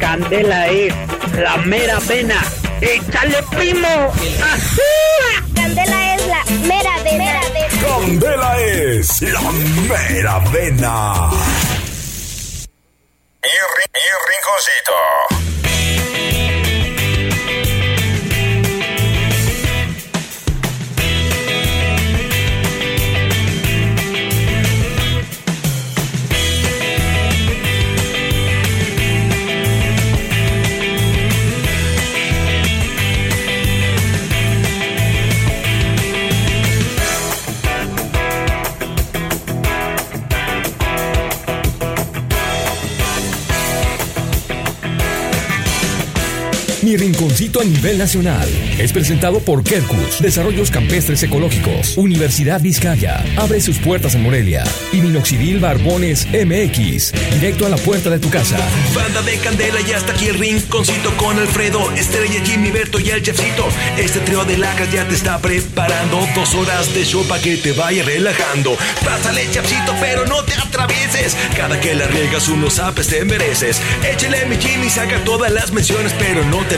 Candela es la mera vena. ¡Échale primo! Candela es la mera vena. Candela es la mera vena. Mi rinconcito. Mi rinconcito a nivel nacional es presentado por Kerkus, Desarrollos Campestres Ecológicos, Universidad Vizcaya, abre sus puertas en Morelia y Minoxidil Barbones MX, directo a la puerta de tu casa. Banda de Candela y hasta aquí el rinconcito con Alfredo, Estrella, Jimmy, Berto y el chefcito. Este trío de lacas ya te está preparando dos horas de show para que te vaya relajando. Pásale, chefcito, pero no te atravieses. Cada que la riegas unos apes te mereces. Échale mi Jimmy, saca todas las menciones, pero no te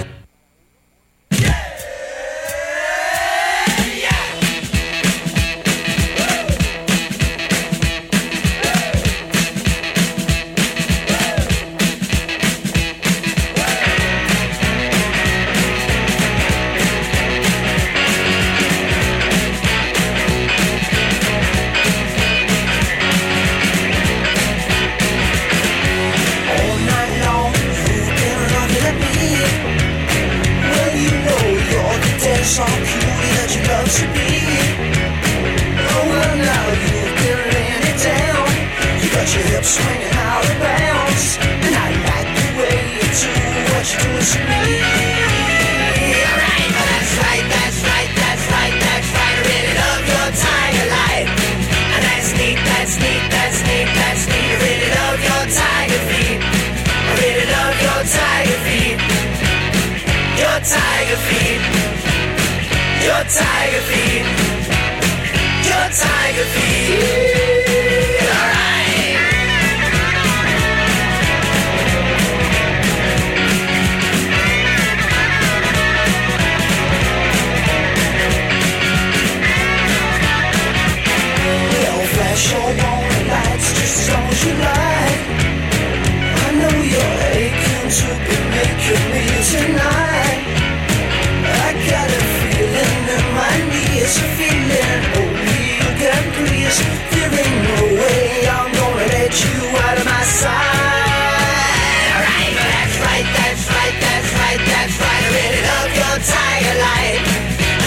Feeling only you can please. There ain't no way I'm gonna let you out of my sight. That's right, that's right, that's right, that's right. Your tiger light.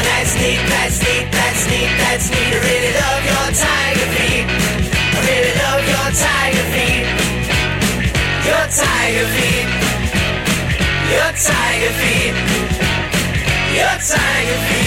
That's neat, that's neat, that's neat, that's neat. Your tiger your tiger. Your tiger. Your tiger feet. Your tiger feet.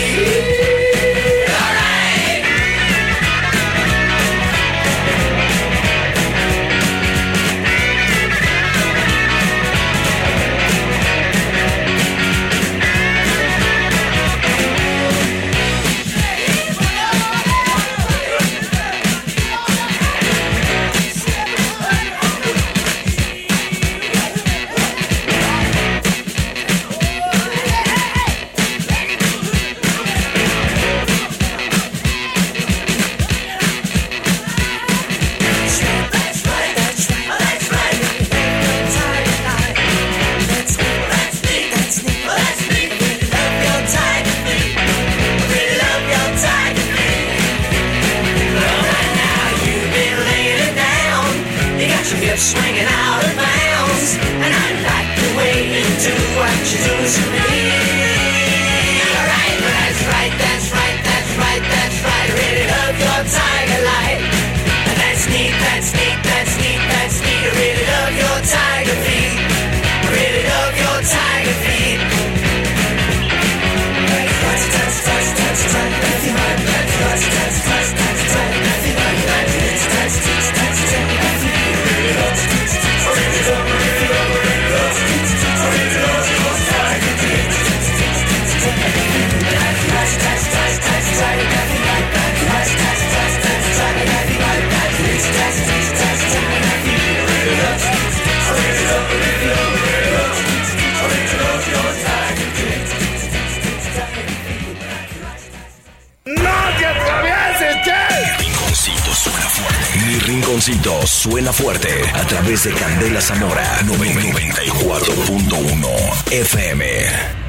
Suena fuerte a través de Candela Zamora 94.1 FM.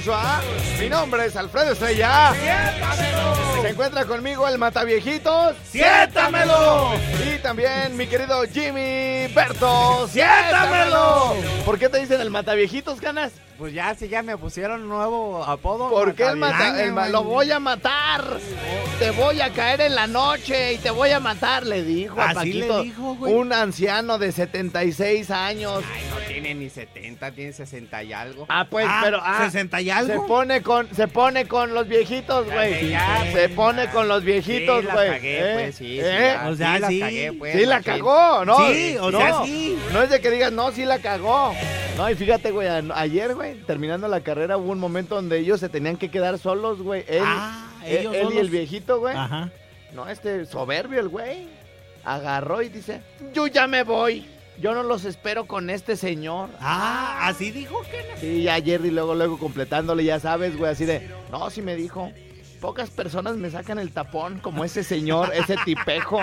Swap. Mi nombre es Alfredo Estrella. Se encuentra conmigo el Mataviejitos. ¡Siéntamelo! Y también mi querido Jimmy Berto. ¡Siéntamelo! ¿Por qué te dicen el Mataviejitos, canas? Pues ya, sí, ya me pusieron un nuevo apodo. ¿Por qué el mata- el lo voy a matar? Te voy a caer en la noche y te voy a matar, le dijo a Así le Paquito. dijo, güey. un anciano de 76 años. Ay, tiene ni 70, tiene 60 y algo. Ah, pues, Ah, pero ah, 60 y se algo. pone con se pone con los viejitos, güey. Se pone ya. con los viejitos, Sí, la güey. cagué, ¿Eh? pues, sí, sí, ¿Eh? O sea, sí, la sí. cagué, pues, Sí la machín. cagó, ¿no? Sí, o no, sea, sí. No es de que digas, no, sí la cagó. No, y fíjate, güey, ayer, güey, terminando la carrera hubo un momento donde ellos se tenían que quedar solos, güey. Él, Ah, él- ellos él y el viejito, güey. Ajá. No, este soberbio el güey. Agarró y dice, yo ya me voy. Yo no los espero con este señor. Ah, así dijo que. Sí, ya Jerry luego, luego completándole, ya sabes, güey, así de, no, sí me dijo. Pocas personas me sacan el tapón como ese señor, ese tipejo.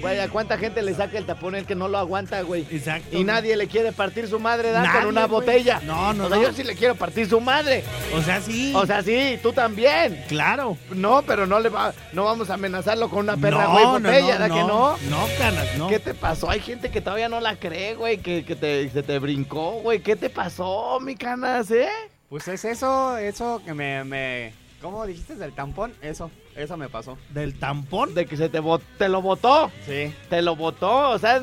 Güey, ¿a cuánta gente le saca el tapón el que no lo aguanta, güey? Exacto. Y nadie le quiere partir su madre, da Nadie, con una güey. botella. No, no, O sea, no. yo sí le quiero partir su madre. O sea, sí. O sea, sí, tú también. claro. No, pero no le va, no vamos a amenazarlo con una perra, no, güey, no, botella, no, ¿da no, que no? No, canas, no. ¿Qué te pasó? Hay gente que todavía no la cree, güey, que, que te, se te brincó, güey. ¿Qué te pasó, mi canas, eh? Pues es eso, eso que me, me... ¿Cómo dijiste del tampón? Eso, eso me pasó. ¿Del tampón? De que se te, bot- te lo botó. Sí. Te lo botó, o sea,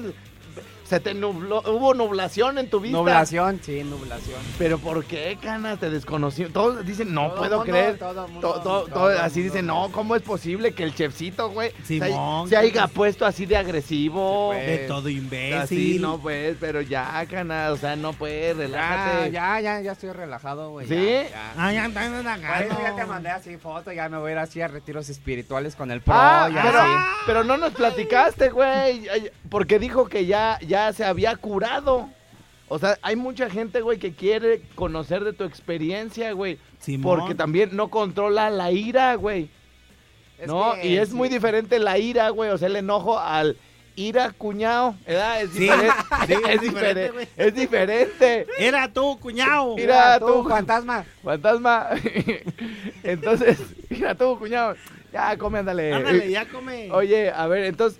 se te nubló, hubo nublación en tu vista. Nublación, sí, nublación. Pero ¿por qué, canas? Te desconoció. Todos dicen, no Todo puedo mundo, creer. todo mundo, To- to- to- todo así mundo. dicen, no, ¿cómo es posible que el chefcito, güey, Simón, se haya puesto así de agresivo? Sí, pues. De todo imbécil. Así, no, pues, pero ya, canas, o sea, no puedes, Ya, relájate. ya, ya, ya estoy relajado, güey. ¿Sí? Ya, ya. Ah, ya Por eso ya te mandé así foto, ya me voy a ir así a retiros espirituales con el pro, Ah, ya pero, así. pero no nos platicaste, güey, porque dijo que ya, ya se había curado. O sea, hay mucha gente, güey, que quiere conocer de tu experiencia, güey. Simón. Porque también no controla la ira, güey. Es No, que y es sí. muy diferente la ira, güey, o sea, el enojo al ira cuñado, ¿verdad? Es Sí, diferente. sí, es, es diferente, es diferente. Era tú, cuñado. Mira, tú, tú, fantasma. Fantasma. entonces, mira tú, cuñado. Ya, come, ándale. Ándale, ya come. Oye, a ver, entonces,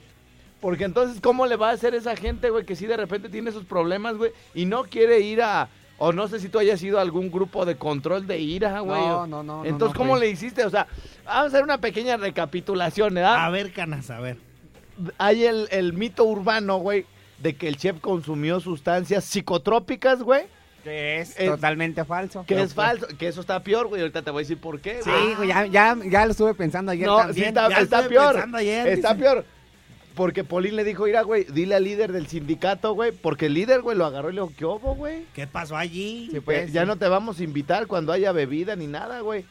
porque entonces, ¿cómo le va a hacer esa gente, güey, que sí de repente tiene sus problemas, güey, y no quiere ir a, o no sé si tú hayas ido a algún grupo de control de ira, güey? No, no, no, Entonces, no ¿cómo le hiciste? O sea, vamos a hacer una pequeña recapitulación, ¿verdad? A ver, canas, a ver. Hay el, el mito urbano, güey, de que el chef consumió sustancias psicotrópicas, güey, Que es Eh, totalmente falso. que es pues- falso, que eso está peor, güey, ahorita te voy a decir por qué, Sí, güey. güey, ya, ya, ya lo estuve pensando ayer No, sí también. está, ya está peor. ayer, está dice. peor. Porque Polín le dijo, mira, güey, dile al líder del sindicato, güey, porque el líder, güey, lo agarró y le dijo, ¿qué hubo, güey? ¿Qué pasó allí? Sí, pues, ya no te vamos a invitar cuando haya bebida ni nada, güey.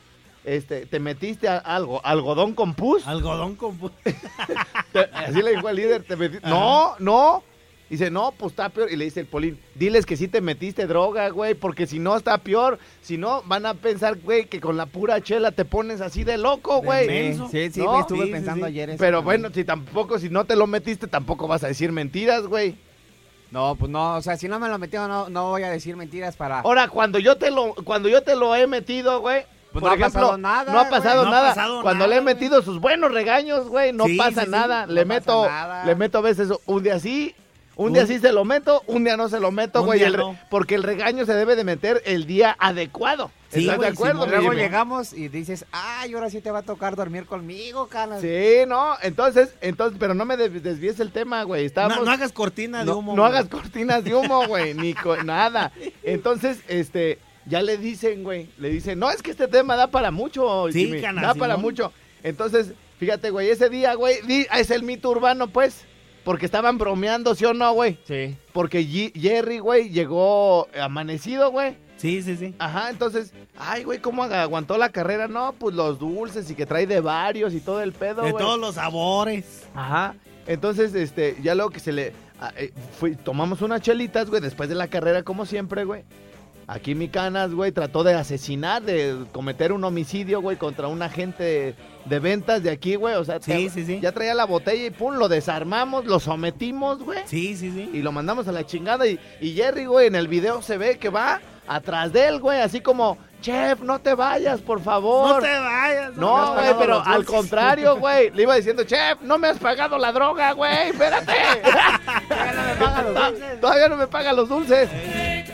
Este, te metiste a algo, algodón con pus. Algodón con... pu- Te- así le dijo al líder, te metiste. No, no. Dice, no, pues está peor. Y le dice el Polín, diles que sí te metiste droga, güey, porque si no está peor. Si no, van a pensar, güey, que con la pura chela te pones así de loco, güey. Sí, sí, sí, ¿No? estuve Sí, pensando sí. ayer eso Pero también. bueno, si tampoco, si no te lo metiste, tampoco vas a decir mentiras, güey. No, pues no, o sea, si no me lo metió, no, no voy a decir mentiras para... Ahora, cuando yo te lo, cuando yo te lo he metido, güey. Pues por no ha ejemplo, pasado nada, No ha pasado No ha nada. pasado cuando nada, le he güey. metido sus buenos regaños, güey, no Sí, pasa sí, sí. nada. No le pasa meto, nada. le meto a veces un día sí, un, día sí se lo meto, un día no se lo meto, güey. día el re- no. Porque el regaño se debe de meter el día adecuado. Sí, ¿Estás de acuerdo? Simón. Luego Jimmy? llegamos y dices, ay, ahora sí te va a tocar dormir conmigo, canas. Sí, no, entonces, entonces, pero no me des- desvíes el tema, güey. Estábamos, No, no hagas cortina de no, humo. no güey. hagas cortinas de humo, güey, ni co- nada. Entonces, este, ya le dicen, güey, le dicen, no, es que este tema da para mucho, Sí, Jimmy, canal, da para mucho. Entonces, fíjate, güey, ese día, güey, di- es el mito urbano, pues, porque estaban bromeando, ¿sí o no, güey? Sí. Porque Jerry, güey, llegó amanecido, güey. Sí, sí, sí. Ajá, entonces, ay, güey, ¿cómo ag- aguantó la carrera? No, pues los dulces y que trae de varios y todo el pedo, De güey. todos los sabores. Ajá. Entonces, este, ya luego que se le. ah, eh, fui- tomamos unas chelitas, güey, después de la carrera, como siempre, güey. Aquí mi canas, güey, trató de asesinar, de cometer un homicidio, güey, contra un agente de, ventas de aquí, güey. O sea, Sí, te- sí, sí. ya traía la botella y pum, lo desarmamos, lo sometimos, güey. Sí, sí, sí. Y lo mandamos a la chingada. Y, y Jerry, güey, en el video se ve que va atrás de él, güey, así como, chef, no te vayas, por favor. No te vayas. No, güey, pero al contrario, güey. Le iba diciendo, chef, no me has pagado la droga, güey, espérate. Todavía no me pagan los dulces. Todavía no me pagan los dulces.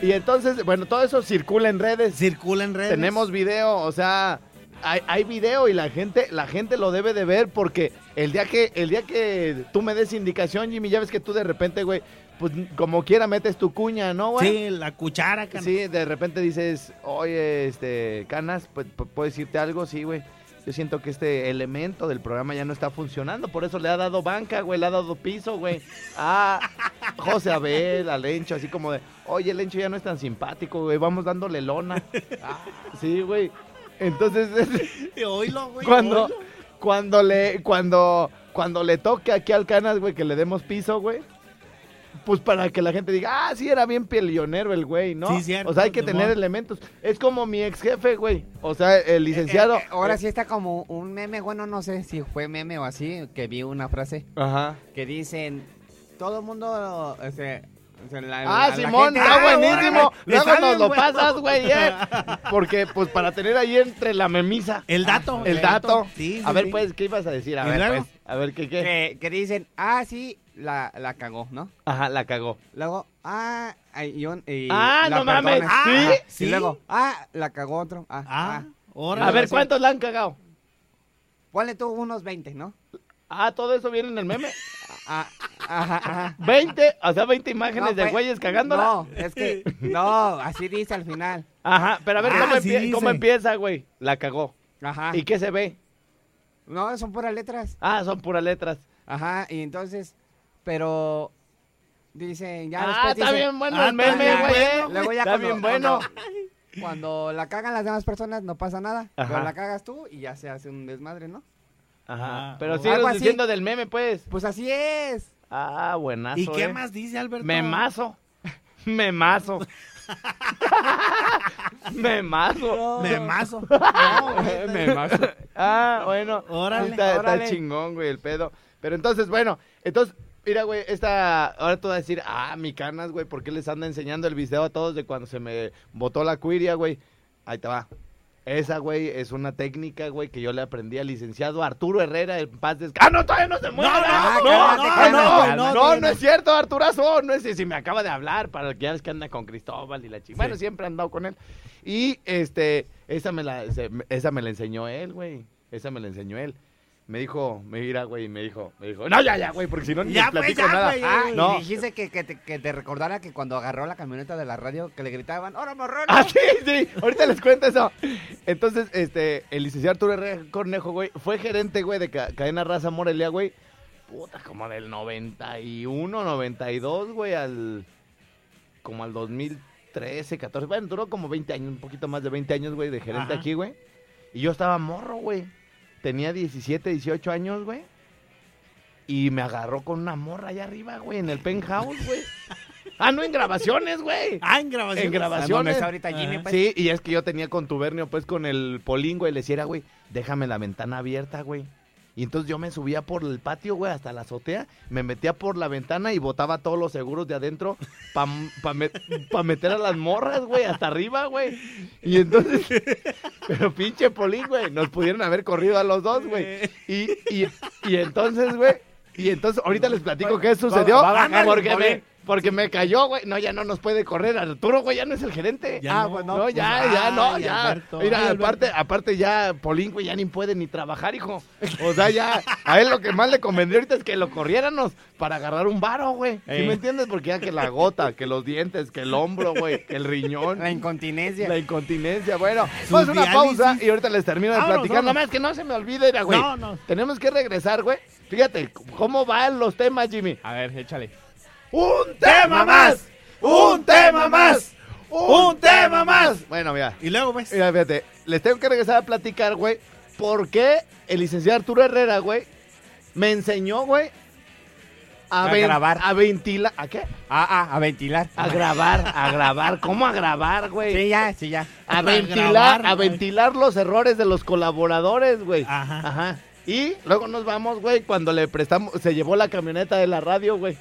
Y entonces, bueno, todo eso circula en redes. Circula en redes. Tenemos video, o sea, hay, hay video y la gente, la gente lo debe de ver porque el día que, el día que tú me des indicación, Jimmy, ya ves que tú de repente, güey, pues como quiera metes tu cuña, ¿no, güey? Sí, la cuchara, can- Sí, de repente dices, oye, este, Canas, pues, pu- ¿puedo decirte algo? Sí, güey. Yo siento que este elemento del programa ya no está funcionando, por eso le ha dado banca, güey, le ha dado piso, güey. Ah, José Abel, a Lencho, así como de, oye, Lencho ya no es tan simpático, güey, vamos dándole lona. Ah, sí, güey. Entonces, Y Oílo, güey. cuando, oílo. cuando le, cuando, cuando le toque aquí al Canas, güey, que le demos piso, güey. Pues para que la gente diga, ah, sí, era bien peleonero el güey, ¿no? Sí, cierto, o sea, hay que tener elementos. Es como mi ex jefe, güey. O sea, el licenciado. Eh, eh, ahora sí está como un meme, bueno, no sé si fue meme o así, que vi una frase Ajá. que dicen, todo el mundo, este, o sea, la- Ah, la- la Simón, gente- está Ah, buenísimo. Luego nos lo pasas, güey, eh. Porque, pues, para tener ahí entre la memisa. El dato. El dato. Sí, sí, a ver, sí. pues, ¿qué ibas a decir? A ¿Y ver, pues. A ver, ¿qué, qué? que, que dicen, ah, sí, la, la cagó, ¿no? Ajá, la cagó. Luego, ah, y un- y Ah, la no mames, perdonas. ¿sí? ¿Sí? Y luego, ah, la cagó otro. Ah, Ah, ah. A ver. ¿cuántos la han cagado? Ponle tú unos 20, ¿no? Ah, todo eso viene en el meme. Ah, ajá, ajá. 20, o sea, 20 imágenes No, de pues, güeyes cagándola. No, es que, no, así dice al final. Ajá, pero a ver, Ah, ¿cómo, sí empie- dice. cómo empieza, güey? La cagó. Ajá. ¿Y qué se ve? No, son puras letras. Ah, son puras letras. Ajá, y entonces, pero dicen, ya ah, después está dicen- bien bueno ah, el está meme, güey. bueno. Luego ya está cuando- bien bueno. Cuando, cuando la cagan las demás personas no pasa nada, Ajá. pero la cagas tú y ya se hace un desmadre, ¿no? Ajá. Ah, Pero o- sigues Algo así. diciendo del meme, pues. Pues así es. Ah, buenazo. ¿Y qué eh. más dice Alberto? Memazo. Memazo. Memazo. Memazo. No. Memazo. Ah, bueno. Órale, está, está órale. chingón, güey, el pedo. Pero entonces, bueno, entonces, Mira, güey, esta. Ahora tú vas a decir, ah, mi canas, güey, ¿por qué les anda enseñando el video a todos de cuando se me botó la cuiria, güey? Ahí te va. Esa, güey, es una técnica, güey, que yo le aprendí al licenciado Arturo Herrera en paz de... ¡Ah, no, todavía no se muere! ¡No, ah, no, no! No, no, no, es cierto, Arturazo, no es si me acaba de hablar, para que ya es que anda con Cristóbal y la chica. Bueno, siempre han andado con él. Y, este, esa me la, esa me la enseñó él, güey, esa me la enseñó él. Me dijo, mira, güey, me dijo, me dijo, no, ya, ya, güey, porque si no ni Ya, les pues, platico ya, nada. güey, Ah, no. y dijiste que, que, te, que te recordara que cuando agarró la camioneta de la radio que le gritaban, ¡Ahora morrón! Ah, sí, sí, ahorita les cuento eso. Entonces, este, el licenciado Arturo Herrera Cornejo, güey, fue gerente, güey, de ca- Cadena Raza Morelia, güey. Puta, como del 91, 92, güey, al. Como al 2013, 14. Bueno, duró como 20 años, un poquito más de 20 años, güey, de gerente Ajá. aquí, güey. Y yo estaba morro, güey. Tenía 17, 18 años, güey. y me agarró con una morra allá arriba, güey, en el penthouse, güey. Ah, no, en grabaciones, güey. Ah, en grabaciones. En grabaciones. ¿Dónde está ahorita Jimmy, pues? Sí, y es que yo tenía contubernio, pues, con el polín, güey. Le decía, güey, déjame la ventana abierta, güey. Y entonces yo me subía por el patio, güey, hasta la azotea, me metía por la ventana y botaba todos los seguros de adentro para meter a las morras, güey, hasta arriba, güey. Y entonces, pero pinche polín, güey, nos pudieron haber corrido a los dos, güey. Y, y, y entonces, güey, y entonces ahorita les platico qué sucedió. va a bajar el porque, me, porque me cayó, güey. No, ya no nos puede correr. Arturo, güey, ya no es el gerente. Ya ah, no. pues no, Pues, ya, ay, ya, no, ya. Alberto, Mira, ay, aparte, aparte ya, Polín, güey, ya ni puede ni trabajar, hijo. O sea, ya, a él lo que más le convendría ahorita es que lo corriéramos para agarrar un varo, güey. ¿Sí Eh. me entiendes? Porque ya que la gota, que los dientes, que el hombro, güey, que el riñón. La incontinencia. La incontinencia. Bueno, vamos a una diálisis. pausa y ahorita les termino de Vámonos, platicar. Nada más que no se me olvide, güey. No, no. Tenemos que regresar, güey. Fíjate, ¿cómo van los temas, Jimmy? A ver, échale. ¡Un tema más! ¡Un tema más! ¡Un tema más! Bueno, mira. Y luego, pues. Mira, fíjate, les tengo que regresar a platicar, güey, por qué el licenciado Arturo Herrera, güey, me enseñó, güey, a, A ven- grabar. A ventilar. ¿A qué? Ah, ah, a ventilar. A grabar, a grabar. ¿Cómo a grabar, güey? Sí, ya, sí, ya. A A ventilar, grabar, a güey. ventilar los errores de los colaboradores, güey. Ajá. Ajá. Y luego nos vamos, güey, cuando le prestamos, se llevó la camioneta de la radio, güey.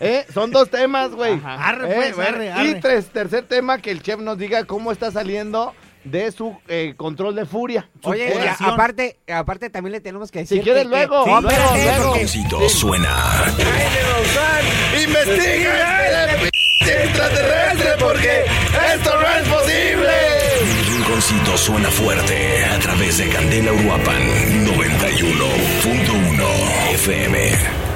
¿Eh? Son dos temas, güey. Arre, Eh, pues, arre, Y tres, tercer tema, que el chef nos diga cómo está saliendo de su eh, control de furia. Oye, y a- Superación. aparte, aparte también le tenemos que decir. Si quieres que- luego, que- luego, luego. suena. ¡Investiga este p- extraterrestre porque esto no es posible! El rinconcito suena fuerte a través de Candela Uruapan 91.1 FM.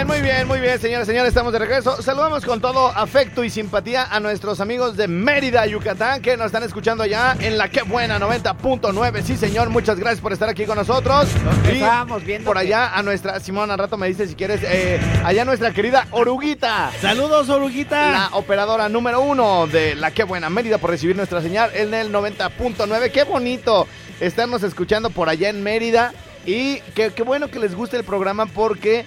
Muy bien, muy bien, muy bien, señores, señores, estamos de regreso. Saludamos con todo afecto y simpatía a nuestros amigos de Mérida, Yucatán, que nos están escuchando allá en la que buena 90.9. Sí, señor, muchas gracias por estar aquí con nosotros. Y estábamos viendo por allá a nuestra, Simón, al rato me dice si quieres, eh, allá nuestra querida Oruguita. Saludos, oruguita. La operadora número uno de la Qué Buena Mérida por recibir nuestra señal en el 90.9. Qué bonito estarnos escuchando por allá en Mérida. Y qué, qué bueno que les guste el programa porque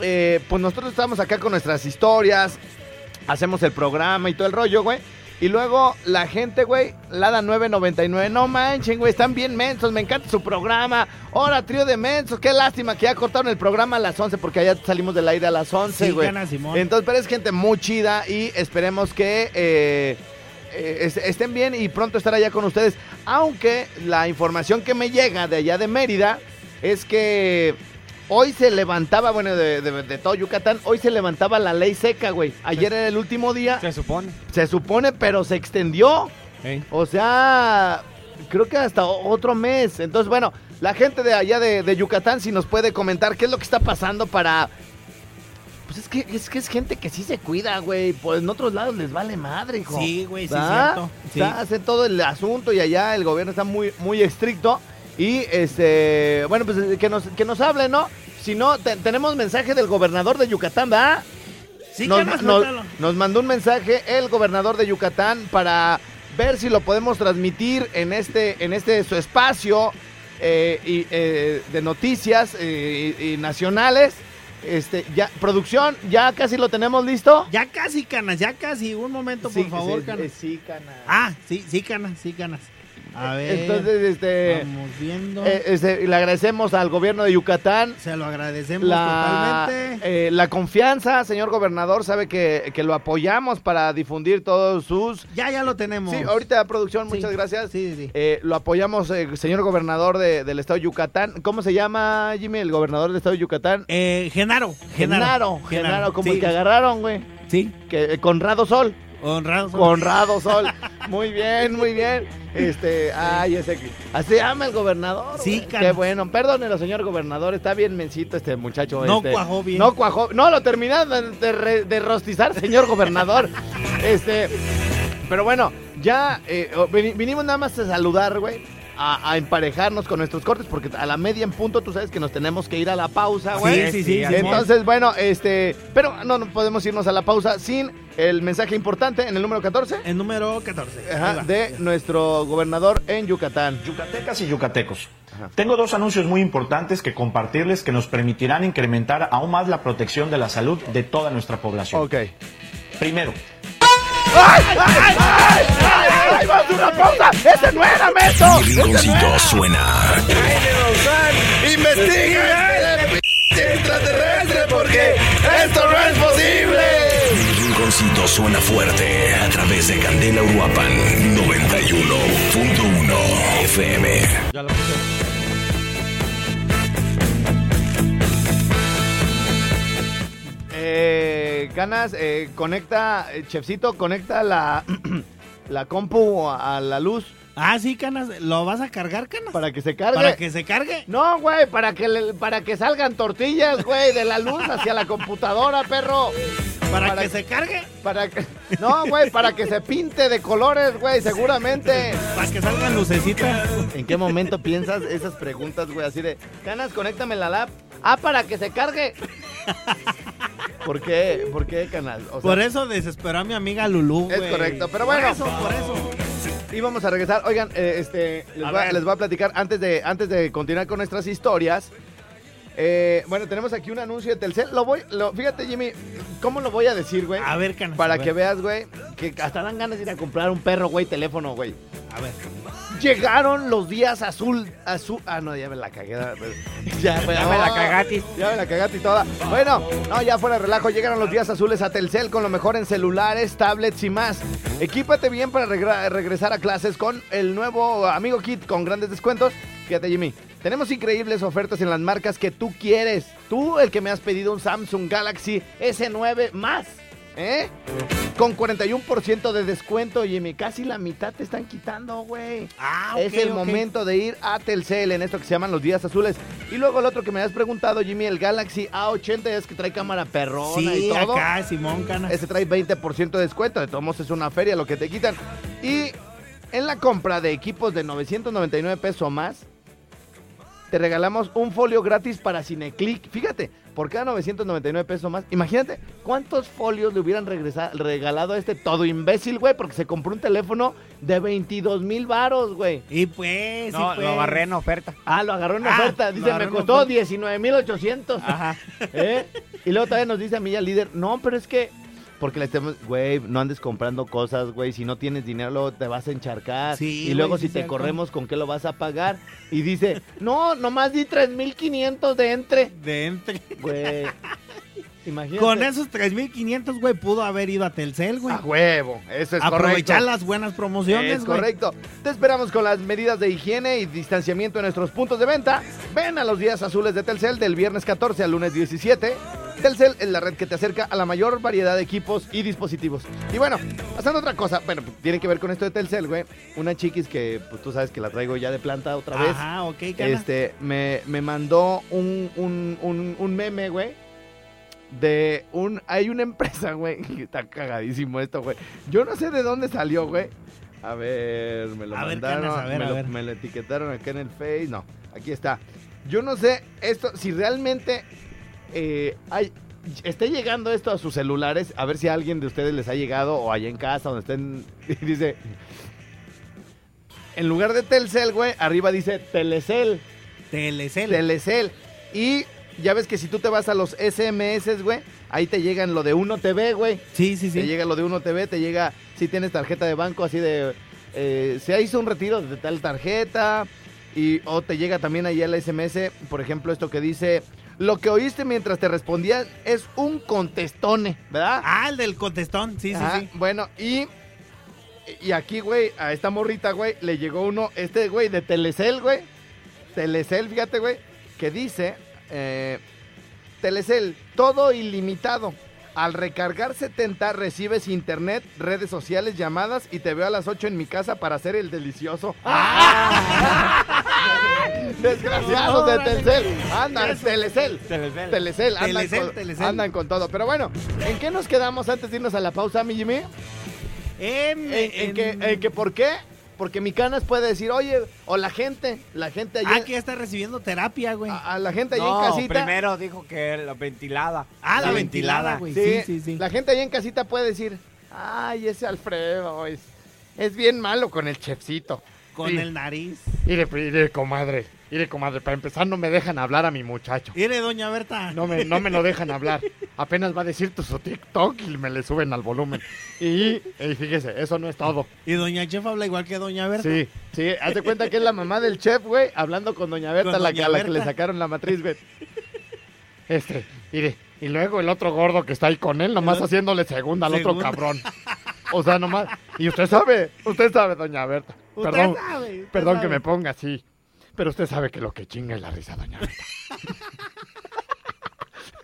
eh, pues nosotros estamos acá con nuestras historias, hacemos el programa y todo el rollo, güey. Y luego la gente, güey, Lada 999, no manchen, güey, están bien mensos, me encanta su programa. Ahora, trío de mensos, qué lástima que ya cortaron el programa a las 11 porque allá salimos del aire a las 11, Sí, güey. gana. Entonces, pero es gente muy chida y esperemos que eh, eh, est- estén bien y pronto estar allá con ustedes. Aunque la información que me llega de allá de Mérida es que hoy se levantaba, bueno, de, de- de todo Yucatán, hoy se levantaba la ley seca, güey. Ayer era el último día, Se supone. se supone, pero se extendió. Sí. O sea, creo que hasta otro mes. Entonces, bueno, la gente de allá de, de Yucatán, si nos puede comentar qué es lo que está pasando para. Pues es que es, que es gente que sí se cuida, güey. Pues en otros lados les vale madre, hijo. Sí, güey, sí, ¿Va? cierto. Sí. O sea, hacen todo el asunto y allá el gobierno está muy, muy estricto. Y este, bueno, pues que nos, que nos hable, ¿no? Si no, te- tenemos mensaje del gobernador de Yucatán, ¿verdad? Sí, nos, canas, nos- mandó un mensaje el gobernador de Yucatán para ver si lo podemos transmitir en este, en este su espacio eh, y, eh, de noticias eh, y, y nacionales. Este, ya, producción, ya casi lo tenemos listo. Ya casi, canas, ya casi. Un momento, por Sí, favor, sí, canas. sí, cana. Ah, sí, sí, canas, sí, canas. A ver. Entonces, este, Vamos viendo. eh, este, le agradecemos al gobierno de Yucatán Se lo agradecemos la, totalmente. eh, la confianza, señor gobernador, sabe que, que lo apoyamos para difundir todos sus... Ya, ya lo tenemos. Sí, ahorita producción, Sí, muchas gracias. Sí, sí, sí. Eh, lo apoyamos, eh, señor gobernador de- del estado de Yucatán. ¿Cómo se llama, Jimmy, el gobernador del estado de Yucatán? Eh, Genaro, Genaro, Genaro, como el que agarraron, güey. Sí, Que, Conrado Sol. Honrado. Conrado Sol. Muy bien, muy bien. Este, ay, ese. Así llama el gobernador. Sí, güey. cara. Qué bueno. Perdónelo, señor gobernador. Está bien mencito este muchacho. No este. cuajó bien. No cuajó. No, lo terminaron de, de re- de rostizar, señor gobernador. este. Pero bueno, ya eh, vini- vinimos nada más a saludar, güey. A, a emparejarnos con nuestros cortes, porque a la media en punto tú sabes que nos tenemos que ir a la pausa, güey. Sí, sí, sí. Sí, Simón. Entonces, bueno, este, pero no, no podemos irnos a la pausa sin el mensaje importante en el número 14 El número 14. ajá, de nuestro gobernador en Yucatán. Yucatecas y yucatecos. Tengo dos anuncios muy importantes que compartirles que nos permitirán incrementar aún más la protección de la salud de toda nuestra población. Ok. Primero, ¡Ay, ay, ay, ay, ay! ¡Ay, vamos una pausa! ¡Ese no era Meto! Mi rinconcito suena. ¡Investiga p- extraterrestre porque esto no es posible! Rinconcito suena fuerte a través de Candela Uruapan 91.1 FM. Ya lo puse. Eh, Ganas, eh, conecta, eh, Chefcito, conecta la, la compu a la luz Ah, sí, Canas. ¿Lo vas a cargar, Canas? para que se cargue. ¿Para que se cargue? No, güey, para que le- para que salgan tortillas, güey, de la luz hacia la computadora, perro. ¿Para, Para que que- se cargue? Para que No, güey, para que se pinte de colores, güey, seguramente. ¿Para que salgan lucecitas? ¿En qué momento piensas esas preguntas, güey? Así de, Canas, conéctame la lap. Ah, para que se cargue. ¿Por qué? ¿Por qué, Canas? O sea, Por eso desesperó a mi amiga Lulú, Es correcto, pero bueno. Por eso, por eso. Y vamos a regresar. Oigan, eh, este, les, A voy a, ver. les voy a platicar antes de, antes de continuar con nuestras historias. Eh, bueno, tenemos aquí un anuncio de Telcel. Lo voy, lo, fíjate, Jimmy, ¿cómo lo voy a decir, güey? A ver, Canas. Para a que veas, güey, que hasta dan ganas de ir a comprar un perro, güey, teléfono, güey. A ver. Llegaron los días azul, azul. Ah, no, ya me la cagué. Ya, Ya me la cagaste. Ya me la cagaste toda. Bueno, no, ya fuera relajo. Llegaron los días azules a Telcel con lo mejor en celulares, tablets y más. Equípate bien para regresar a clases con el nuevo Amigo Kit con grandes descuentos. Fíjate, Jimmy. Tenemos increíbles ofertas en las marcas que tú quieres. Tú, el que me has pedido un Samsung Galaxy S9 más. ¿Eh? Con 41% de descuento, Jimmy. Casi la mitad te están quitando, güey. Ah, es ok, el momento de ir a Telcel en esto que se llaman los días azules. Y luego el otro que me has preguntado, Jimmy, el Galaxy A80 es que trae cámara perrona y Sí, todo. acá, Simón, Canas. Ese trae 20% de descuento. De todos modos es una feria lo que te quitan. Y en la compra de equipos de 999 pesos o más, te regalamos un folio gratis para Cineclick. Fíjate, por cada 999 pesos más. Imagínate cuántos folios le hubieran regalado a este todo imbécil, güey, porque se compró un teléfono de 22 mil varos, güey. Y pues, No, pues. lo agarré en oferta. Ah, lo agarró en Ah, oferta. Dice, me costó oferta. 19 mil 800. Ajá. ¿Eh? Y luego todavía nos dice a mí ya el líder, no, pero es que, porque le estemos, güey, no andes comprando cosas, güey, si no tienes dinero luego te vas a encharcar. Sí, y luego güey, si te corremos, ¿con qué lo vas a pagar? Y dice, no, nomás di 3.500 de entre. De entre. Güey, imagínate. Con esos 3.500, güey, pudo haber ido a Telcel, güey. A huevo, eso es Aprovechar correcto. las buenas promociones, Es güey. correcto. Te esperamos con las medidas de higiene y distanciamiento en nuestros puntos de venta. Ven a los días azules de Telcel del viernes 14 al lunes 17. Telcel es la red que te acerca a la mayor variedad de equipos y dispositivos. Y bueno, pasando a otra cosa, bueno, pues, tiene que ver con esto de Telcel, güey. Una chiquis que, pues tú sabes que la traigo ya de planta otra vez. Ajá, ok, Canas. Este, me, me mandó un, un, un, un meme, güey. De un. Hay una empresa, güey. que Está cagadísimo esto, güey. Yo no sé de dónde salió, güey. A ver, me lo A ver, mandaron. Canas, a ver, me, a lo, ver. me lo etiquetaron acá en el Face. No, aquí está. Yo no sé esto, si realmente eh, hay, esté llegando esto a sus celulares, a ver si a alguien de ustedes les ha llegado o allá en casa donde estén. y dice. En lugar de Telcel, güey, arriba dice Telecel. Telecel. Telecel. Y ya ves que si tú te vas a los SMS, güey, ahí te llegan lo de 1 TV, güey. Sí, sí, sí. Te llega lo de 1 TV, te llega, si tienes tarjeta de banco así de, eh, se hizo un retiro de tal tarjeta, y o te llega también ahí el SMS, por ejemplo, esto que dice, lo que oíste mientras te respondían es un contestone, ¿verdad? Ah, el del contestón, sí, Ajá, sí, sí. Bueno, y, y aquí, güey, a esta morrita, güey, le llegó uno, este, güey, de Telecel, güey. Telecel, fíjate, güey, que dice, eh, Telecel, todo ilimitado. Al recargar 70 recibes internet, redes sociales, llamadas y te veo a las 8 en mi casa para hacer el delicioso. Desgraciados de. Telcel. Andan, Telecel. Telecel. Telecel, andan, Telecel, con, Telecel. andan con todo. Pero bueno, ¿en qué nos quedamos antes de irnos a la pausa, mi Jimmy? En, ¿En, en que, en que por qué Porque mi canas puede decir, oye, o la gente, la gente allá, Ah, que ya está recibiendo terapia, güey. a, a la gente allá No, en casita. primero dijo que la ventilada. Ah, la ventilada, güey. Sí, Sí, sí, sí. La gente allá en casita puede decir, ay, ese Alfredo es, es bien malo con el chefcito. Con Sí. el nariz. Mire, mire, comadre, mire, comadre, para empezar no me dejan hablar a mi muchacho. Mire, doña Berta. No me, no me lo dejan hablar. Apenas va a decir tu su TikTok y me le suben al volumen. Y, y fíjese, eso no es todo. Y doña Chef habla igual que doña Berta. Sí, sí, haz de cuenta que es la mamá del chef, güey, hablando con doña Berta, Con la, doña que, a la que Berta. le sacaron la matriz, güey. Este, mire, y luego el otro gordo que está ahí con él, nomás haciéndole segunda al otro cabrón. O sea, nomás. Y usted sabe, usted sabe, doña Berta. Usted Perdón, sabe, usted perdón que me ponga así. Pero usted sabe que lo que chinga es la risa, doña Berta.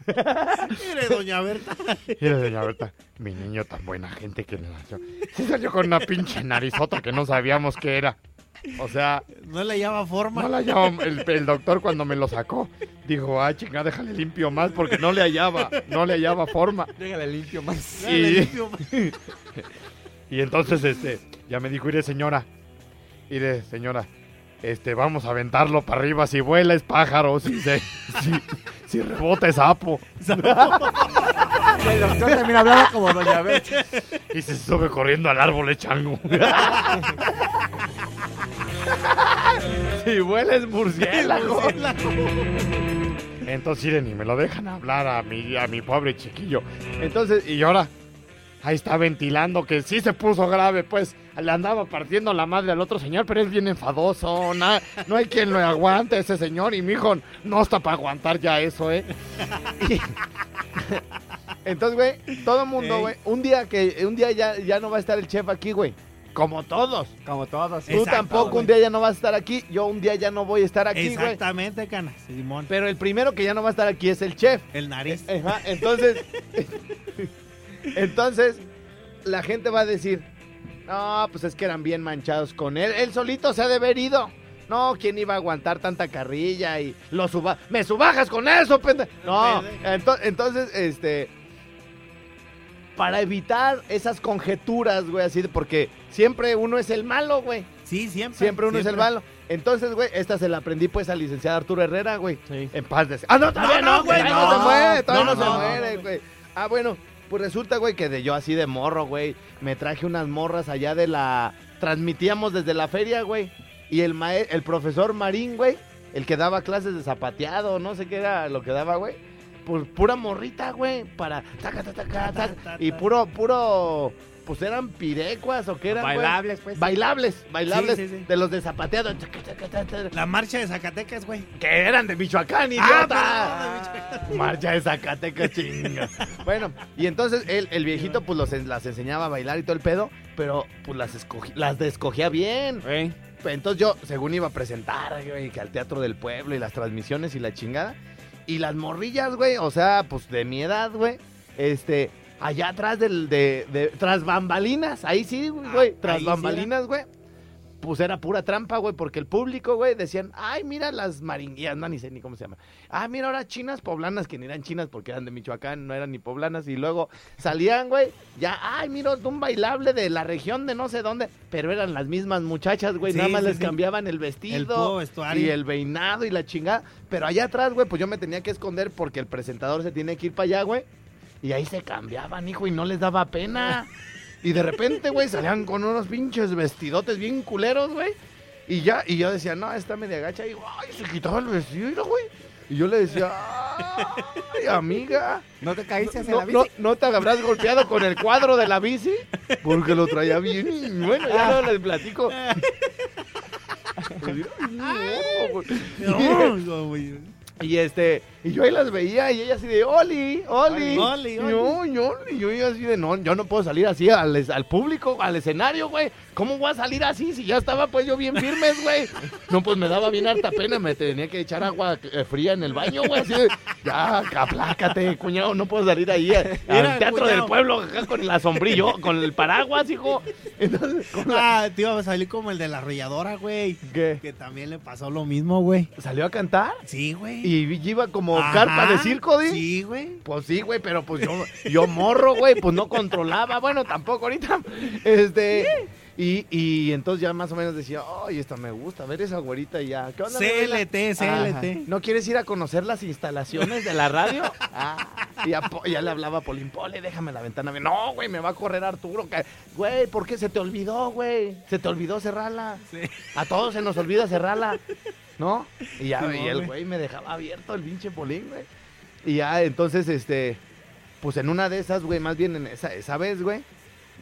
Mire, doña Berta. Mire, doña Berta, mi niño tan buena gente que le nació. Sí salió con una pinche narizota que no sabíamos qué era. O sea, No le llama forma. no la hallaba el, el doctor cuando me lo sacó. Dijo, ah, chinga, déjale limpio más porque no le hallaba, no le hallaba forma. Déjale limpio más. Déjale Y, limpio. y entonces, este, ya me dijo, iré señora, iré señora, este, vamos a aventarlo para arriba. Si vuela es pájaro, si, se, si, si rebota es sapo. El doctor también hablaba como doña Berta. Y se sube corriendo al árbol es chango. si vuela es murciélago. Entonces, miren, ni me lo dejan hablar a mi, a mi pobre chiquillo. Entonces, y ahora, ahí está ventilando, que sí se puso grave, pues. Le andaba partiendo la madre al otro señor, pero es bien enfadoso. na- no hay quien lo aguante ese señor. Y mi hijo no está para aguantar ya eso, ¿eh? Y- Entonces, güey, todo el mundo, Ey. güey, un día que un día ya, ya no va a estar el chef aquí, güey. Como todos. Como todos. Tú Exacto, tampoco un día ya no vas a estar aquí. Yo un día ya no voy a estar aquí, güey. Exactamente, Cana. Simón. Pero el primero que ya no va a estar aquí es el chef. El nariz. Ajá, entonces, entonces, la gente va a decir, no, pues es que eran bien manchados con él. Él solito se ha de haber ido. No, ¿quién iba a aguantar tanta carrilla y lo suba? ¡Me subajas con eso, pendejo! No, ento- entonces, este, para evitar esas conjeturas, güey, así, porque siempre uno es el malo, güey. Sí, siempre. Siempre uno es el malo. Entonces, güey, esta se la aprendí pues al licenciado Arturo Herrera, güey. Sí. En paz de... Ah, no, todavía No, güey. no, no. se muere, todavía no, No, se muere, güey. Ah, bueno, pues resulta, güey, que de yo así de morro, güey, me traje unas morras allá de la... Transmitíamos desde la feria, güey. Y el, mae- el profesor Marín, güey, el que daba clases de zapateado, no sé qué era lo que daba, güey. Pues pura morrita, güey, para... taca, taca, taca, taca, y puro, puro... Pues eran pirecuas o qué eran, güey? Bailables, pues. Bailables, bailables Sí, sí, sí. de los de zapateado. Taca, taca, taca, taca. La marcha de Zacatecas, güey. Que eran de Michoacán, Ah, idiota. Marcha de Zacatecas, chinga. bueno, y entonces él, el viejito, pues los, las enseñaba a bailar y todo el pedo, pero pues las, escogí, las escogía bien. Entonces yo, según iba a presentar, güey, que al Teatro del Pueblo y las transmisiones y la chingada. Y las morrillas, güey, o sea, pues de mi edad, güey, este, allá atrás del, de, de, tras bambalinas, ahí sí, güey, tras sí bambalinas, güey. Pues era pura trampa, güey, porque el público, güey, decían, ay, mira las maringuías, no, ni sé ni cómo se llama. Ah, mira ahora chinas poblanas, que ni eran chinas porque eran de Michoacán, no eran ni poblanas. Y luego salían, güey, ya, ay, mira, un bailable de la región de no sé dónde, pero eran las mismas muchachas, güey, Sí, nada más sí, les cambiaban el vestido y el peinado y la chingada. Pero allá atrás, güey, pues yo me tenía que esconder porque el presentador se tiene que ir para allá, güey. Y ahí se cambiaban, hijo, y no les daba pena. Y de repente, güey, salían con unos pinches vestidotes bien culeros, güey. Y ya, y yo decía, no, está media gacha. Y, ay, se quitaba el vestido, güey. Y yo le decía, ay, amiga. ¿No te caíste hacia No, la bici? no, ¿No te habrás golpeado con el cuadro de la bici? Porque lo traía bien. y Bueno, ya no les platico. Pues, no, güey. No, no, güey. Y este, y yo ahí las veía y ella así de, Oli, Oli. Oli, Oli. No, yo, y yo iba así de, no, yo no puedo salir así al, público, al escenario, güey. ¿Cómo voy a salir así si ya estaba pues yo bien firmes, güey? No, pues me daba bien harta pena, me tenía que echar agua eh, fría en el baño, güey, así de, ya, aplácate, cuñado, no puedo salir ahí al Mira, teatro cuñado. del pueblo acá con la sombrillo, con el paraguas, hijo. Entonces, con la- Ah, te iba a salir como el de la arrolladora, güey. ¿Qué? Que también le pasó lo mismo, güey. ¿Salió a cantar? Sí, güey. Y iba como Ajá. carpa de circo, ¿di? Sí, güey. Pues sí, güey, pero pues yo, yo morro, güey, pues no controlaba. Bueno, tampoco ahorita. Este. Y, y entonces ya más o menos decía, ay, esta me gusta, a ver esa güerita y ya. ¿Qué onda? CLT, Ajá. CLT. ¿No quieres ir a conocer las instalaciones de la radio? Ah, y ya, po- ya le hablaba a Polín, Pole, déjame la ventana. No, güey, me va a correr Arturo. Güey, ¿por qué se te olvidó, güey? Se te olvidó cerrarla. A todos se nos olvida cerrarla, ¿no? Y ya, Sí, y el güey. güey me dejaba abierto el pinche Polín, güey. Y ya, entonces, este, pues en una de esas, güey, más bien en esa, esa vez, güey,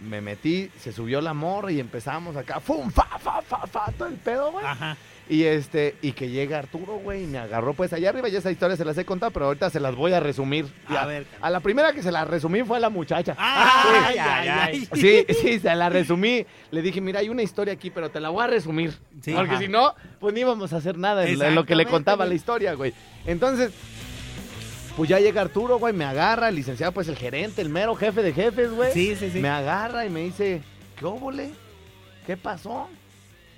me metí, se subió la morra y empezamos acá, ¡fum! ¡fa, fa, fa, fa! Todo el pedo, güey. Ajá. Y este, y que llega Arturo, güey, y me agarró pues allá arriba, ya esa historia se las he contado, pero ahorita se las voy a resumir. A ver. A la primera que se la resumí fue a la muchacha. Ay, Sí. ay, ay. Sí, sí, se la resumí. Le dije, mira, hay una historia aquí, pero te la voy a resumir. Sí. porque Ajá. si no, pues ni íbamos a hacer nada en, lo que le contaba la historia, güey. Entonces, pues ya llega Arturo, güey, me agarra, el licenciado, pues el gerente, el mero jefe de jefes, güey. Sí, sí, sí. Me agarra y me dice, ¿qué óvole? ¿Qué pasó?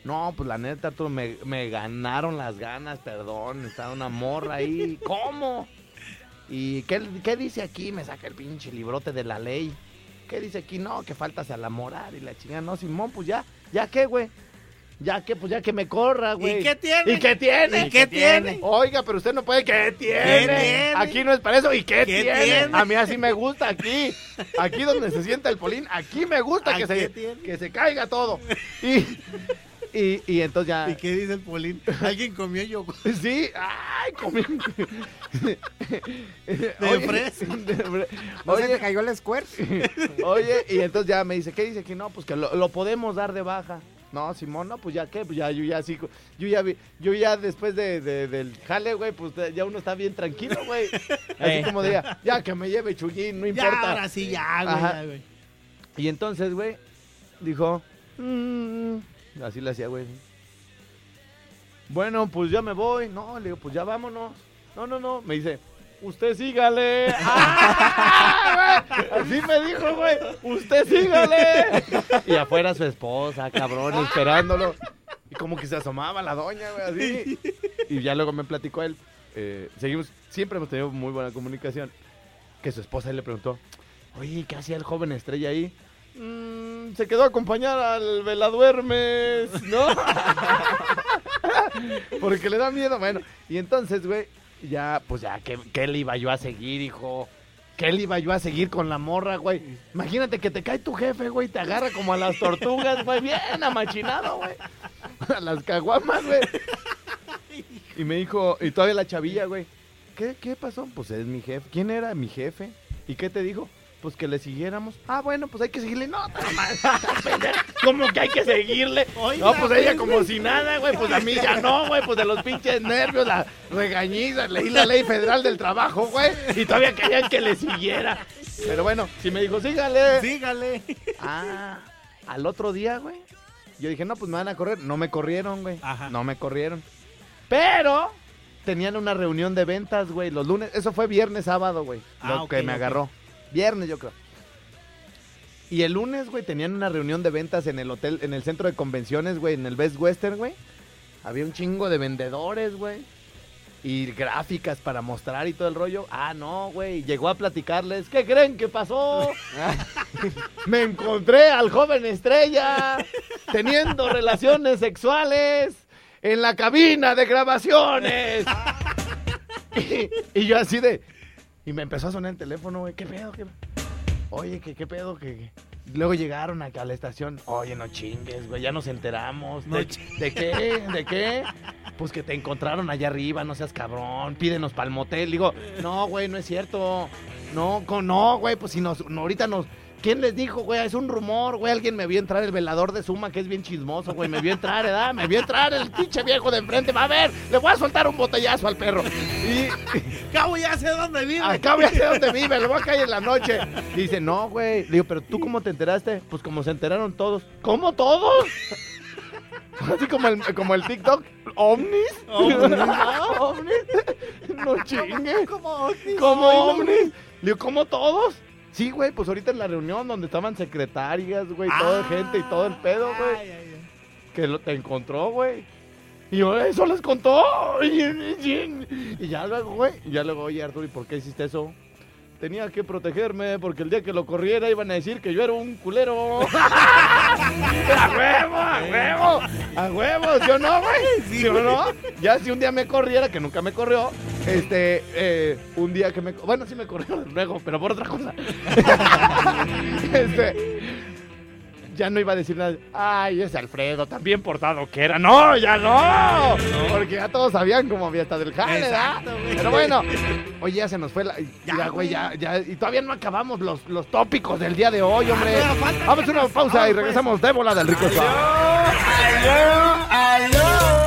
No, pues la neta, Arturo, me, me ganaron las ganas, perdón. Estaba una morra ahí. ¿Cómo? ¿Y qué, qué dice aquí? Me saca el pinche librote de la ley. ¿Qué dice aquí? No, que faltas a la moral y la chingada. No, Simón, pues ya, ¿ya qué, güey? ¿Ya qué? Pues ya que me corra, güey. ¿Y qué tiene? ¿Y qué tiene? ¿Y qué tiene? Oiga, pero usted no puede. ¿Qué tiene? ¿Qué tiene? Aquí no es para eso. ¿Y qué, ¿Qué tiene? tiene? A mí así me gusta aquí. Aquí donde se sienta el polín, aquí me gusta que ¿A se, tiene? que se caiga todo. Y, y, y entonces ya. ¿Y qué dice el Polín? Alguien comió yo. Sí, ay, comí. De fresa. de fre- ¿No se te Oye, cayó el squirt? oye, y entonces ya me dice, ¿qué dice aquí? No, pues que lo, lo podemos dar de baja. No, Simón, no, pues ya qué, pues ya, yo ya sí, yo ya vi, yo ya después de, de- del jale, güey, pues ya uno está bien tranquilo, güey. Así Eh. como diga, ya que me lleve Chuyín, no Ya, importa. ahora sí, ya, güey. Ya, güey. Y entonces, güey, dijo, "Mm", así le hacía, güey. Bueno, pues ya me voy. No, le digo, pues ya vámonos. No, no, no. Me dice, usted sígale. ¡Ah! Así me dijo, güey. Usted sígale. Y afuera su esposa, cabrón, esperándolo. Y como que se asomaba la doña, güey, así. Y ya luego me platicó él. eh, seguimos, siempre hemos tenido muy buena comunicación. Que su esposa le preguntó, oye, ¿qué hacía el joven estrella ahí? "Mm, se quedó a acompañar al veladuermes, ¿no? Porque le da miedo, bueno. Y entonces, güey, ya, pues ya, ¿qué, qué le iba yo a seguir, hijo? ¿Qué le iba yo a seguir con la morra, güey? Imagínate que te cae tu jefe, güey, te agarra como a las tortugas, güey, bien amachinado, güey. A las caguamas, güey. Y me dijo, y todavía la chavilla, güey, ¿qué, ¿qué pasó? Pues es mi jefe. ¿Quién era mi jefe? ¿Y qué te dijo? Pues que le siguiéramos. Ah, bueno, pues hay que seguirle. No. ¿Cómo que hay que seguirle? No, pues ella pues, como si nada, güey. Pues a mí ya no, güey. Pues de los pinches nervios, la regañiza. Leí la ley federal del trabajo, güey. Y todavía querían que le siguiera. Pero bueno, si me dijo, sígale. Sígale. Ah, al otro día, güey. Yo dije, no, pues me van a correr. No me corrieron, güey. Ajá. No me corrieron. Pero tenían una reunión de ventas, güey, los lunes. Eso fue viernes, sábado, güey. Ah, lo que me agarró. Viernes, yo creo. Y el lunes, güey, tenían una reunión de ventas en el hotel, en el centro de convenciones, güey, en el Best Western, güey. Había un chingo de vendedores, güey. Y gráficas para mostrar y todo el rollo. Ah, no, güey. Llegó a platicarles. ¿Qué creen que pasó? Me encontré al joven estrella teniendo relaciones sexuales en la cabina de grabaciones. Y, y yo así de... Y me empezó a sonar el teléfono, güey. ¿Qué pedo? ¿Qué... Oye, ¿qué, qué pedo? ¿Qué, qué? Luego llegaron acá a la estación. Oye, no chingues, güey. Ya nos enteramos. No ¿De, chingues. ¿De qué? ¿De qué? Pues que te encontraron allá arriba. No seas cabrón. Pídenos para el motel. Digo, no, güey, no es cierto. No, con, no, güey. Pues si nos... no, ahorita nos... ¿Quién les dijo, güey? Es un rumor, güey. Alguien me vio entrar el velador de Suma, que es bien chismoso, güey. Me vio entrar, ¿verdad? Me vio entrar el pinche viejo de enfrente. Va a ver, le voy a soltar un botellazo al perro. Y Cabo, ya sé dónde vive. acá voy a sé dónde vive, le voy a caer en la noche. Dice, no, güey. Le digo, ¿pero tú cómo te enteraste? Pues como se enteraron todos. ¿Cómo todos? Así como el, como el TikTok. ¿Ovnis? ¿Ovnis? No chingue. Como ovnis. ¿Cómo Ay, ovnis? Le digo, ¿cómo todos? Sí, güey, pues ahorita en la reunión donde estaban secretarias, güey, toda Ah. gente y todo el pedo, güey. Ay, ay, ay. Que lo, te encontró, güey. Y yo, eso les contó. Y, y- y ya luego, güey. Y ya luego, oye, Arturo, ¿y por qué hiciste eso? tenía que protegerme porque el día que lo corriera iban a decir que yo era un culero. ¡A huevo, a huevo! ¡A huevo! ¿Yo no, güey? ¿Sí o no? Ya si un día me corriera, que nunca me corrió, este, eh, un día que me... Bueno, sí me corrió luego, pero por otra cosa. este, ya no iba a decir nada. Ay, ese Alfredo, tan bien portado que era. No, ya no. Porque ya todos sabían cómo había estado el jale, ¿verdad? Pero bueno, oye, ya se nos fue la. Ya, güey, ya, ya. Y todavía no acabamos los, los tópicos del día de hoy, hombre. falta, Vamos a una pausa y Vamos, pues. regresamos de bola del rico. ¡Aló! ¡Aló!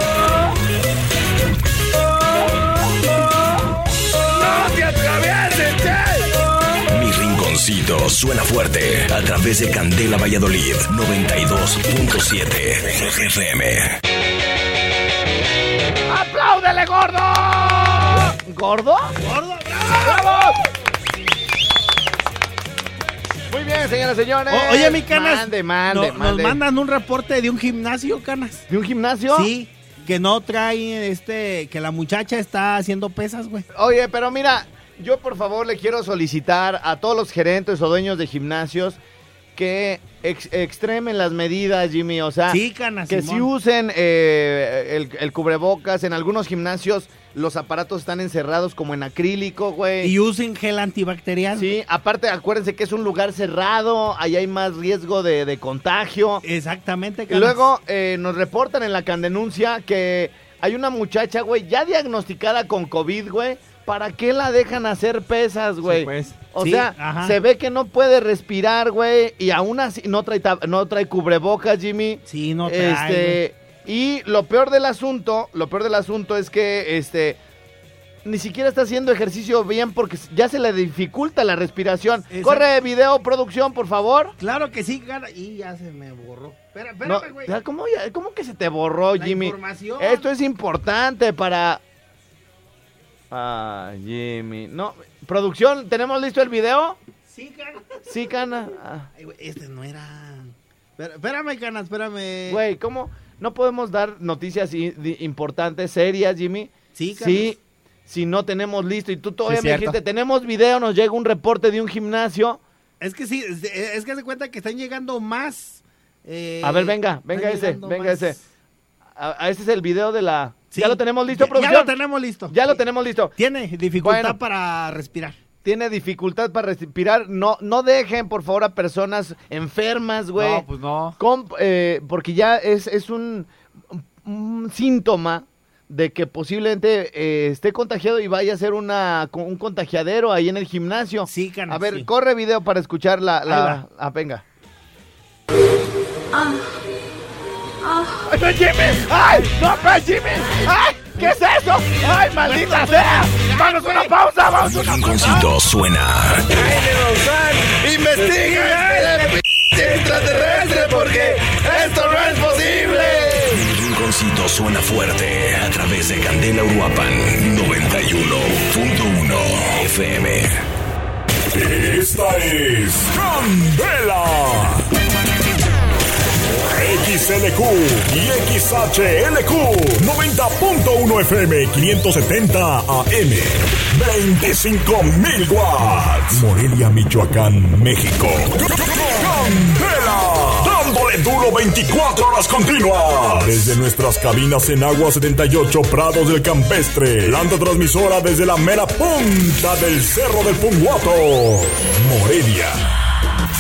Suena fuerte a través de Candela Valladolid 92.7 FM. ¡Apláudele, gordo! ¿Gordo? ¡Gordo, ¡Bravo! Muy bien, señoras y señores. O- oye, mi canas. Mande, mande, no- mande. Nos mandan un reporte de un gimnasio, canas. ¿De un gimnasio? Sí, que no trae este. Que la muchacha está haciendo pesas, güey. Oye, pero mira, yo por favor le quiero solicitar a todos los gerentes o dueños de gimnasios que ex- extremen las medidas, Jimmy. O sea, Sí, que Simón. si usen eh, el, el cubrebocas. En algunos gimnasios los aparatos están encerrados como en acrílico, güey. Y usen gel antibacterial. Sí, aparte acuérdense que es un lugar cerrado, ahí hay más riesgo de, de contagio. Exactamente, Y luego eh, nos reportan en la candenuncia que hay una muchacha, güey, ya diagnosticada con COVID, güey. ¿Para qué la dejan hacer pesas, güey? Sí, pues. O Sí, sea, ajá. se ve que no puede respirar, güey, y aún así no trae, no trae cubrebocas, Jimmy. Sí, no trae, Este, y lo peor del asunto, lo peor del asunto es que, este, ni siquiera está haciendo ejercicio bien porque ya se le dificulta la respiración. Exacto. Corre video, producción, por favor. Claro que sí, cara. Y ya se me borró. Espera, espérame, güey. ¿cómo, cómo que se te borró, La Jimmy? información. Esto es importante para... Ah, Jimmy. No, producción, ¿tenemos listo el video? Sí, cara. Sí, Cana. Ah, Ay, güey, este no era. Espérame, cana, espérame. Güey, ¿cómo no podemos dar noticias importantes, serias, Jimmy? Sí, cara. Sí, si no tenemos listo y tú todavía Sí, me dijiste, tenemos video, nos llega un reporte de un gimnasio. Es que sí, es, que se cuenta que están llegando más. eh, A ver, venga, venga ese, venga más- ese. A, a ese es el video de la... Sí. ¿Ya lo tenemos listo, Ya- producción? Ya lo tenemos listo. Ya lo tenemos listo. Tiene dificultad Bueno. para respirar. Tiene dificultad para respirar. No, no dejen, por favor, a personas enfermas, güey. No, pues no. Eh, porque ya es, es un, un síntoma de que posiblemente eh, esté contagiado y vaya a ser una, un contagiadero ahí en el gimnasio. Sí, cana, A ver, sí. corre video para escuchar la... la ah, venga. Ah. ¡Ay, no, Jimmy! ¡Ay, no, no, Jimmy! ¡Ay, qué es eso! ¡Ay, maldita sea! ¡Vamos a una pausa! ¡Vamos a una pausa! rinconcito suena ¡Investiga este p- extraterrestre porque esto no es posible! Rinconcito suena fuerte a través de Candela Uruapan 91.1 FM. Esta es Candela. XLQ y XHLQ 90.1 FM 570 AM 25.000 watts. Morelia, Michoacán, México. Candela dándole duro 24 horas continuas. Desde nuestras cabinas en Agua 78 Prados del Campestre. Planta transmisora desde la mera punta del Cerro del Punguato. Morelia